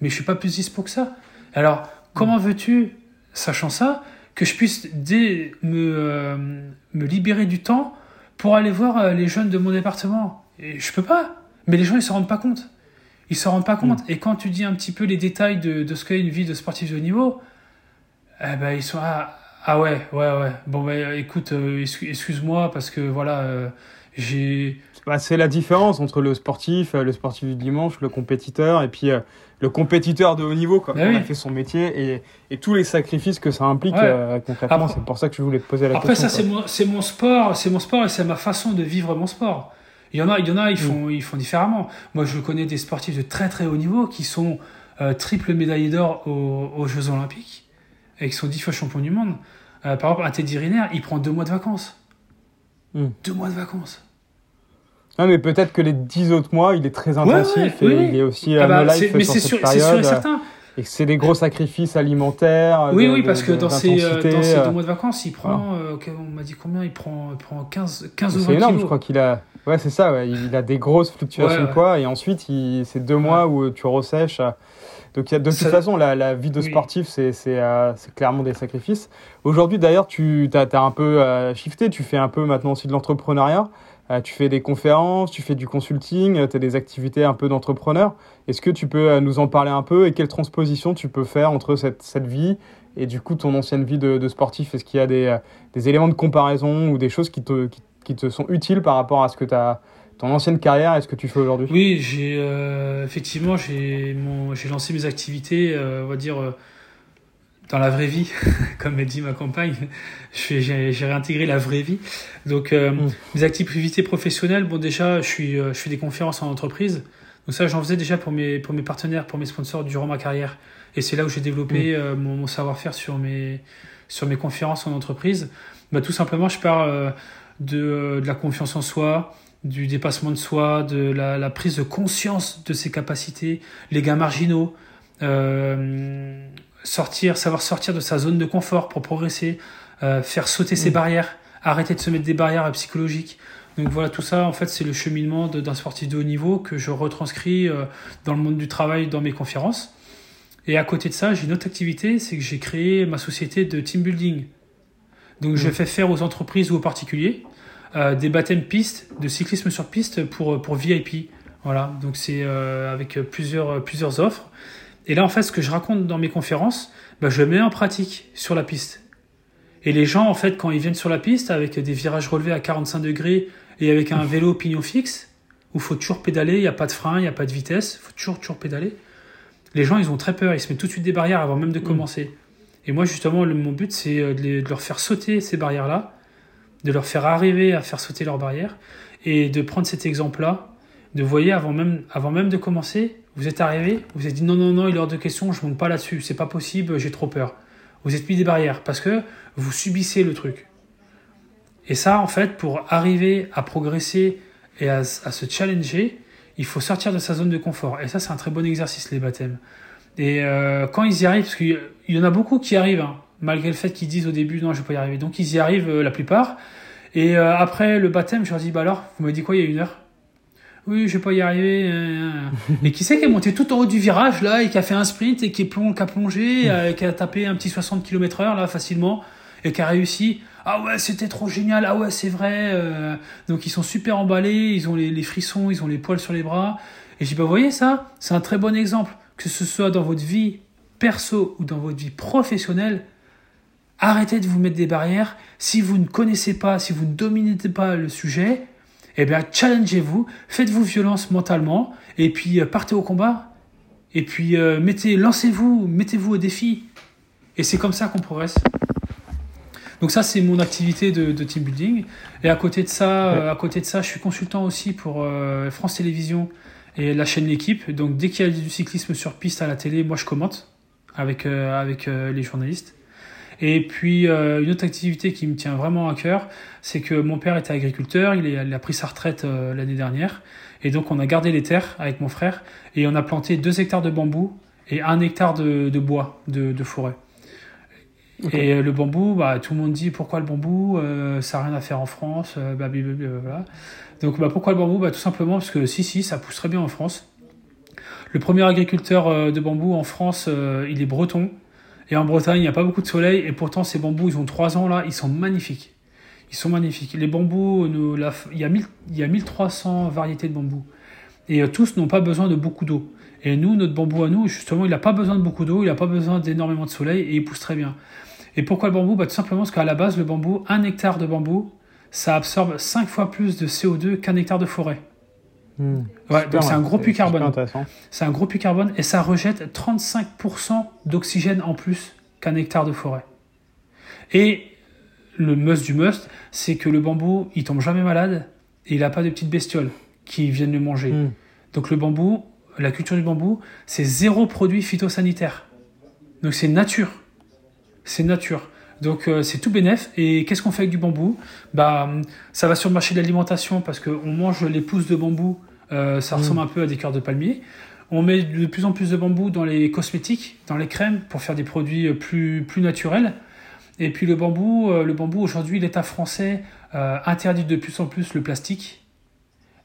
Mais je suis pas plus dispo que ça. Alors, comment mm. veux-tu, sachant ça, que je puisse dès me, euh, me libérer du temps pour aller voir euh, les jeunes de mon département? Et Je peux pas. Mais les gens, ils se rendent pas compte. Ils se rendent pas compte. Mm. Et quand tu dis un petit peu les détails de, de ce qu'est une vie de sportif de haut niveau, eh ben, ils sont ah, ah ouais, ouais, ouais. Bon, ben, écoute, euh, excuse-moi parce que voilà, euh, j'ai. Bah, c'est la différence entre le sportif, euh, le sportif du dimanche, le compétiteur et puis le compétiteur de haut niveau, quoi. Ben a fait son métier et, et, tous les sacrifices que ça implique concrètement. C'est pour ça que je voulais te poser la question. Après, ça, c'est mon, mon sport, c'est mon sport et c'est ma façon de vivre mon sport. Il y en a, il y en a, ils mm. font, ils font différemment. Moi, je connais des sportifs de très très haut niveau qui sont triple médaillés d'or aux, aux Jeux Olympiques avec son 10 fois champion du monde. Euh, par exemple, un Teddy Riner, il prend deux mois de vacances. Hmm. Deux mois de vacances. Non, mais peut-être que les dix autres mois, il est très intensif et il est aussi ah bah, no life mais c'est sûr, sûr, et certain. Et c'est des gros sacrifices alimentaires. Oui, oui, parce que dans ces, euh, dans ces deux mois de vacances, il prend, euh, on m'a dit combien Il prend, il prend 15, 15 ou 20 C'est énorme, je crois qu'il a. Ouais, c'est ça, ouais. il a des grosses fluctuations de poids et ensuite, c'est deux mois où tu ressèches. Donc, de toute façon, la, vie de sportif, euh, c'est clairement des sacrifices. Aujourd'hui, d'ailleurs, tu as, un peu euh, shifté, tu fais un peu maintenant aussi de l'entrepreneuriat. Euh, tu fais des conférences, tu fais du consulting, tu as des activités un peu d'entrepreneur. Est-ce que tu peux nous en parler un peu et quelle transposition tu peux faire entre cette, cette vie et du coup ton ancienne vie de, sportif? Est-ce qu'il y a des, des, éléments de comparaison ou des choses qui te, qui, qui te sont utiles par rapport à ce que tu as ton ancienne carrière est ce que tu fais aujourd'hui? Oui, j'ai euh, effectivement j'ai j'ai lancé mes activités, euh, on va dire euh, dans la vraie vie, comme m'a dit ma compagne. J'ai réintégré la vraie vie. Donc mm. mes activités professionnelles, bon déjà je suis je fais des conférences en entreprise. Donc ça j'en faisais déjà pour mes pour mes partenaires, pour mes sponsors durant ma carrière. Et c'est là où j'ai développé mm. mon, savoir-faire sur mes sur mes conférences en entreprise. Bah, tout simplement je parle de, de la confiance en soi, du dépassement de soi, de la, prise de conscience de ses capacités, les gains marginaux, euh, sortir, savoir sortir de sa zone de confort pour progresser, euh, faire sauter ses mm. barrières, arrêter de se mettre des barrières psychologiques. Donc voilà, tout ça, en fait, c'est le cheminement d'un sportif de haut niveau que je retranscris euh, dans le monde du travail, dans mes conférences. Et à côté de ça, j'ai une autre activité, c'est que j'ai créé ma société de team building. Donc je mm. fais faire aux entreprises ou aux particuliers des baptêmes pistes, de cyclisme sur piste pour, pour VIP. Voilà, donc c'est euh, avec plusieurs, plusieurs offres. Et là, en fait, ce que je raconte dans mes conférences, bah, je le mets en pratique sur la piste. Et les gens, en fait, quand ils viennent sur la piste avec des virages relevés à 45 degrés et avec un vélo pignon fixe, où il faut toujours pédaler, il n'y a pas de frein, il n'y a pas de vitesse, il faut toujours, toujours pédaler. Les gens, ils ont très peur, ils se mettent tout de suite des barrières avant même de mm. commencer. Et moi, justement, mon but, c'est euh, de leur faire sauter ces barrières-là de leur faire arriver à faire sauter leurs barrières et de prendre cet exemple-là, de voyer avant même, avant même de commencer, vous êtes arrivé, vous êtes dit non, non, non, il est hors de question, je monte pas là-dessus, c'est pas possible, j'ai trop peur. Vous êtes mis des barrières parce que vous subissez le truc. Et ça, en fait, pour arriver à progresser et à, se challenger, il faut sortir de sa zone de confort. Et ça, c'est un très bon exercice, les baptêmes. Et euh, quand ils y arrivent, parce qu'il y en a beaucoup qui arrivent, hein, malgré le fait qu'ils disent au début non je vais pas y arriver. Donc ils y arrivent euh, la plupart. Et euh, après le baptême, je leur dis bah alors, vous m'avez dit quoi il y a une heure? Oui, je vais pas y arriver. Mais qui c'est qui est monté tout en haut du virage là et qui a fait un sprint et qui, a plongé, euh, qui a tapé un petit 60 km heure là facilement et qui a réussi. Ah ouais, c'était trop génial. Ah ouais, c'est vrai. donc ils sont super emballés, ils ont les, les, frissons, ils ont les poils sur les bras. Et je dis bah vous voyez ça, c'est un très bon exemple que ce soit dans votre vie perso ou dans votre vie professionnelle, Arrêtez de vous mettre des barrières. Si vous ne connaissez pas, si vous ne dominez pas le sujet, eh bien, challengez-vous, faites-vous violence mentalement, et puis euh, partez au combat. Et puis, euh, mettez, lancez-vous, mettez-vous au défi. Et c'est comme ça qu'on progresse. Donc ça, c'est mon activité de, team building. Et à côté de ça, euh, à côté de ça, je suis consultant aussi pour France Télévisions et la chaîne L'équipe. Donc dès qu'il y a du cyclisme sur piste à la télé, moi je commente avec, avec les journalistes. Et puis euh, une autre activité qui me tient vraiment à cœur, c'est que mon père était agriculteur, il, a pris sa retraite euh, l'année dernière, et donc on a gardé les terres avec mon frère, et on a planté 2 hectares de bambou et 1 hectare de, bois, de, forêt. Et euh, le bambou, bah, tout le monde dit pourquoi le bambou, ça n'a rien à faire en France, bah, voilà. Donc bah, pourquoi le bambou? Bah, Tout simplement parce que si, si, ça pousse très bien en France. Le premier agriculteur de bambou en France, il est breton, et en Bretagne, il n'y a pas beaucoup de soleil. Et pourtant, ces bambous, ils ont 3 ans là, ils sont magnifiques. Ils sont magnifiques. Les bambous, il, y a il y a 1300 variétés de bambous. Et euh, tous n'ont pas besoin de beaucoup d'eau. Et nous, notre bambou à nous, justement, il n'a pas besoin de beaucoup d'eau, il n'a pas besoin d'énormément de soleil et il pousse très bien. Et pourquoi le bambou? Bah, Tout simplement parce qu'à la base, le bambou, un hectare de bambou, ça absorbe 5 fois plus de CO2 qu'un hectare de forêt. Ouais, c'est un gros puits carbone. C'est un gros puits carbone et ça rejette 35% d'oxygène en plus qu'un hectare de forêt. Et le must du must, c'est que le bambou, il tombe jamais malade et il n'a pas de petites bestioles qui viennent le manger. Hmm. Donc le bambou, la culture du bambou, c'est zéro produit phytosanitaire. Donc c'est nature. C'est nature. Donc euh, c'est tout bénef. Et qu'est-ce qu'on fait avec du bambou? Bah ça va sur le marché de l'alimentation parce qu'on mange les pousses de bambou euh, ça ressemble mm. un peu à des cœurs de palmier. On met de plus en plus de bambou dans les cosmétiques, dans les crèmes, pour faire des produits plus, plus naturels. Et puis le bambou, euh, le bambou aujourd'hui, l'État français euh, interdit de plus en plus le plastique.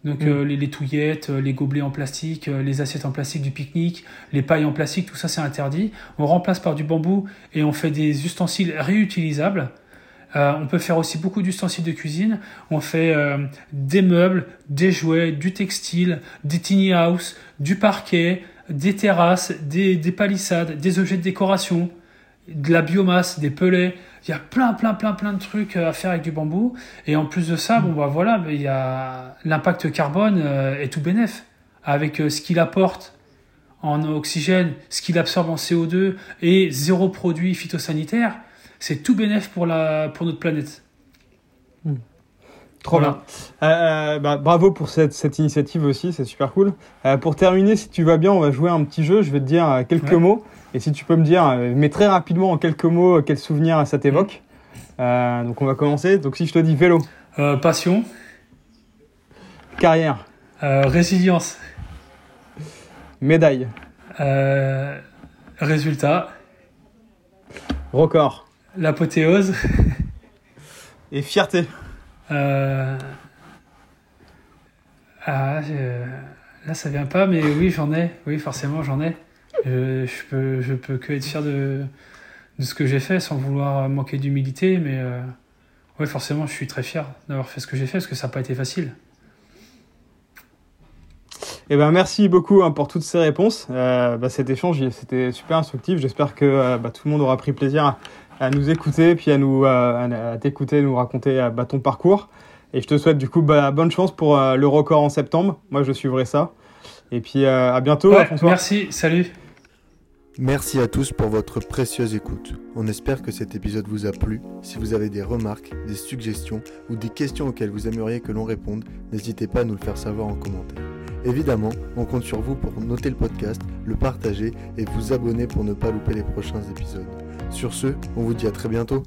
Donc mm. les, les, touillettes, les gobelets en plastique, les assiettes en plastique du pique-nique, les pailles en plastique, tout ça c'est interdit. On remplace par du bambou et on fait des ustensiles réutilisables. Euh, on peut faire aussi beaucoup d'ustensiles de cuisine. On fait euh, des meubles, des jouets, du textile, des tiny house, du parquet, des terrasses, des, palissades, des objets de décoration, de la biomasse, des pelets. Il y a plein, plein, plein, plein de trucs euh, à faire avec du bambou. Et en plus de ça, bon bah voilà, il y a l'impact carbone est tout bénef avec ce qu'il apporte en oxygène, ce qu'il absorbe en CO2 et zéro produit phytosanitaire c'est tout bénéf pour, la, pour notre planète. Hmm. Trop bien. Euh, euh, bah, bravo pour cette, cette initiative aussi, c'est super cool. Euh, pour terminer, si tu vas bien, on va jouer un petit jeu. Je vais te dire quelques mots. Et si tu peux me dire, mais très rapidement en quelques mots, quel souvenir ça t'évoque. donc on va commencer. Donc si je te dis vélo. passion. Carrière. résilience. Médaille. résultat. Record. L'apothéose. Et fierté. Euh... Ah, là, ça vient pas, mais oui, j'en ai. Oui, forcément, j'en ai. Je, je, peux, je peux que être fier de, de ce que j'ai fait sans vouloir manquer d'humilité, mais euh... oui, forcément, je suis très fier d'avoir fait ce que j'ai fait parce que ça n'a pas été facile. Eh ben, merci beaucoup hein, pour toutes ces réponses. Euh, bah, cet échange, c'était super instructif. J'espère que euh, bah, tout le monde aura pris plaisir à, nous écouter, puis à nous à, t'écouter, nous raconter euh, bah, ton parcours. Et je te souhaite du coup bah, bonne chance pour euh, le record en septembre. Moi, je suivrai ça. Et puis euh, à bientôt, François. Merci, salut. Merci à tous pour votre précieuse écoute. On espère que cet épisode vous a plu. Si vous avez des remarques, des suggestions ou des questions auxquelles vous aimeriez que l'on réponde, n'hésitez pas à nous le faire savoir en commentaire. Évidemment, on compte sur vous pour noter le podcast, le partager et vous abonner pour ne pas louper les prochains épisodes. Sur ce, on vous dit à très bientôt.